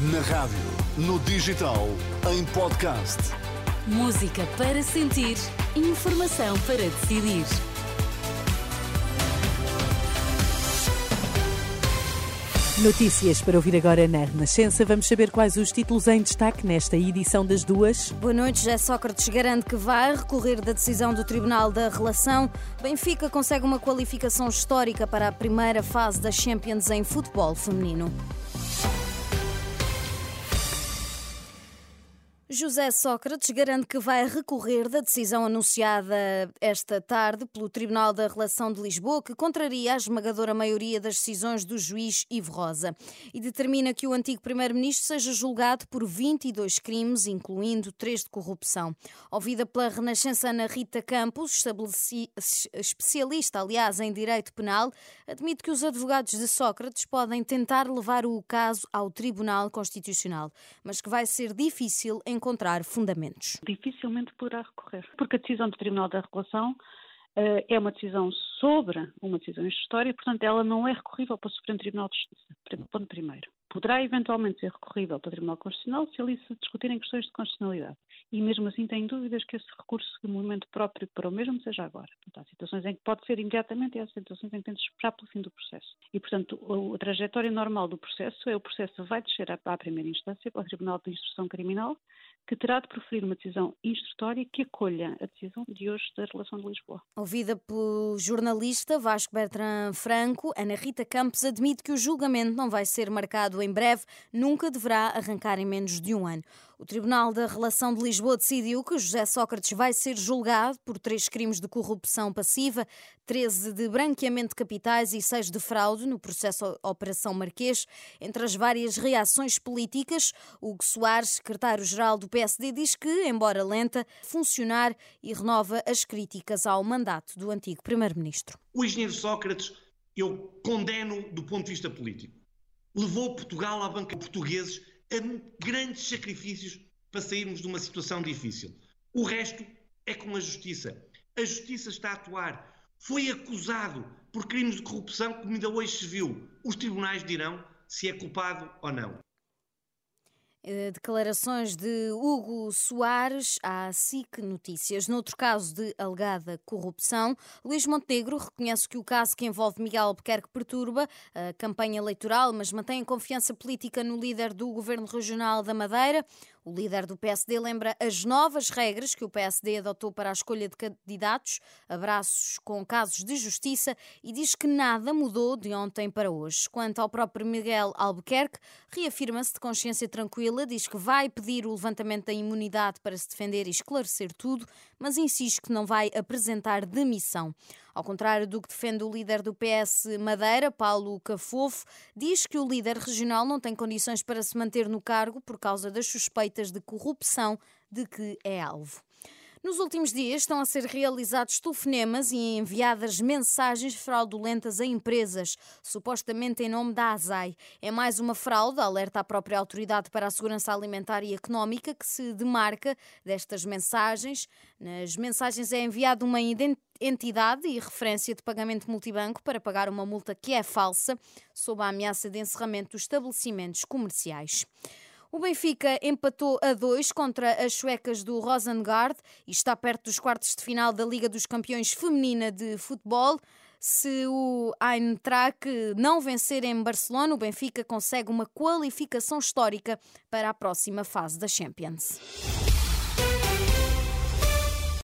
Na rádio, no digital, em podcast. Música para sentir, informação para decidir. Notícias para ouvir agora na Renascença. Vamos saber quais os títulos em destaque nesta edição das duas. Boa noite. José Sócrates garante que vai recorrer da decisão do Tribunal da Relação. Benfica consegue uma qualificação histórica para a primeira fase da Champions em futebol feminino. José Sócrates garante que vai recorrer da decisão anunciada esta tarde pelo Tribunal da Relação de Lisboa, que contraria a esmagadora maioria das decisões do juiz Ivo Rosa e determina que o antigo primeiro-ministro seja julgado por 22 crimes, incluindo três de corrupção. Ouvida pela renascença Ana Rita Campos, especialista, aliás, em direito penal, admite que os advogados de Sócrates podem tentar levar o caso ao Tribunal Constitucional, mas que vai ser difícil em encontrar fundamentos. Dificilmente poderá recorrer, porque a decisão do Tribunal da Regulação uh, é uma decisão sobre uma decisão histórica, portanto, ela não é recorrível para o Supremo Tribunal de Justiça. Ponto primeiro. Poderá eventualmente ser recorrível para o Tribunal Constitucional se ali se discutirem questões de constitucionalidade. E mesmo assim tem dúvidas que esse recurso de momento próprio para o mesmo seja agora. Portanto, há situações em que pode ser imediatamente e há situações em que tem de esperar pelo fim do processo. E, portanto, a, trajetória normal do processo é o processo vai descer à primeira instância, para o Tribunal de Instrução Criminal, que terá de proferir uma decisão instrutória que acolha a decisão de hoje da relação de Lisboa. Ouvida pelo jornalista Vasco Bertrand Franco, Ana Rita Campos admite que o julgamento não vai ser marcado em breve, nunca deverá arrancar em menos de um ano. O Tribunal da Relação de Lisboa decidiu que José Sócrates vai ser julgado por três crimes de corrupção passiva, 13 de branqueamento de capitais e 6 de fraude no processo Operação Marquês. Entre as várias reações políticas, Hugo Soares, secretário-geral do PSD, diz que, embora lenta, funcionar e renova as críticas ao mandato do antigo primeiro-ministro. O engenheiro Sócrates eu condeno do ponto de vista político. Levou Portugal à banca portugueses a grandes sacrifícios para sairmos de uma situação difícil. O resto é com a justiça. A justiça está a atuar. Foi acusado por crimes de corrupção, como ainda hoje se viu. Os tribunais dirão se é culpado ou não. Eh, declarações de Hugo Soares à SIC Notícias. Noutro caso de alegada corrupção, Luís Montenegro reconhece que o caso que envolve Miguel Albuquerque perturba a campanha eleitoral, mas mantém confiança política no líder do Governo Regional da Madeira. O líder do PSD lembra as novas regras que o PSD adotou para a escolha de candidatos, abraços com casos de justiça e diz que nada mudou de ontem para hoje. Quanto ao próprio Miguel Albuquerque, reafirma-se de consciência tranquila, diz que vai pedir o levantamento da imunidade para se defender e esclarecer tudo, mas insiste que não vai apresentar demissão. Ao contrário do que defende o líder do PS Madeira, Paulo Cafofo, diz que o líder regional não tem condições para se manter no cargo por causa das suspeitas de corrupção de que é alvo. Nos últimos dias estão a ser realizados telefonemas e enviadas mensagens fraudulentas a empresas, supostamente em nome da ASAI. É mais uma fraude, alerta a própria Autoridade para a Segurança Alimentar e Económica, que se demarca destas mensagens. Nas mensagens é enviada uma entidade e referência de pagamento multibanco para pagar uma multa que é falsa, sob a ameaça de encerramento dos estabelecimentos comerciais. O Benfica empatou a dois contra as suecas do Rosengard e está perto dos quartos de final da Liga dos Campeões Feminina de Futebol. Se o Eintracht não vencer em Barcelona, o Benfica consegue uma qualificação histórica para a próxima fase da Champions.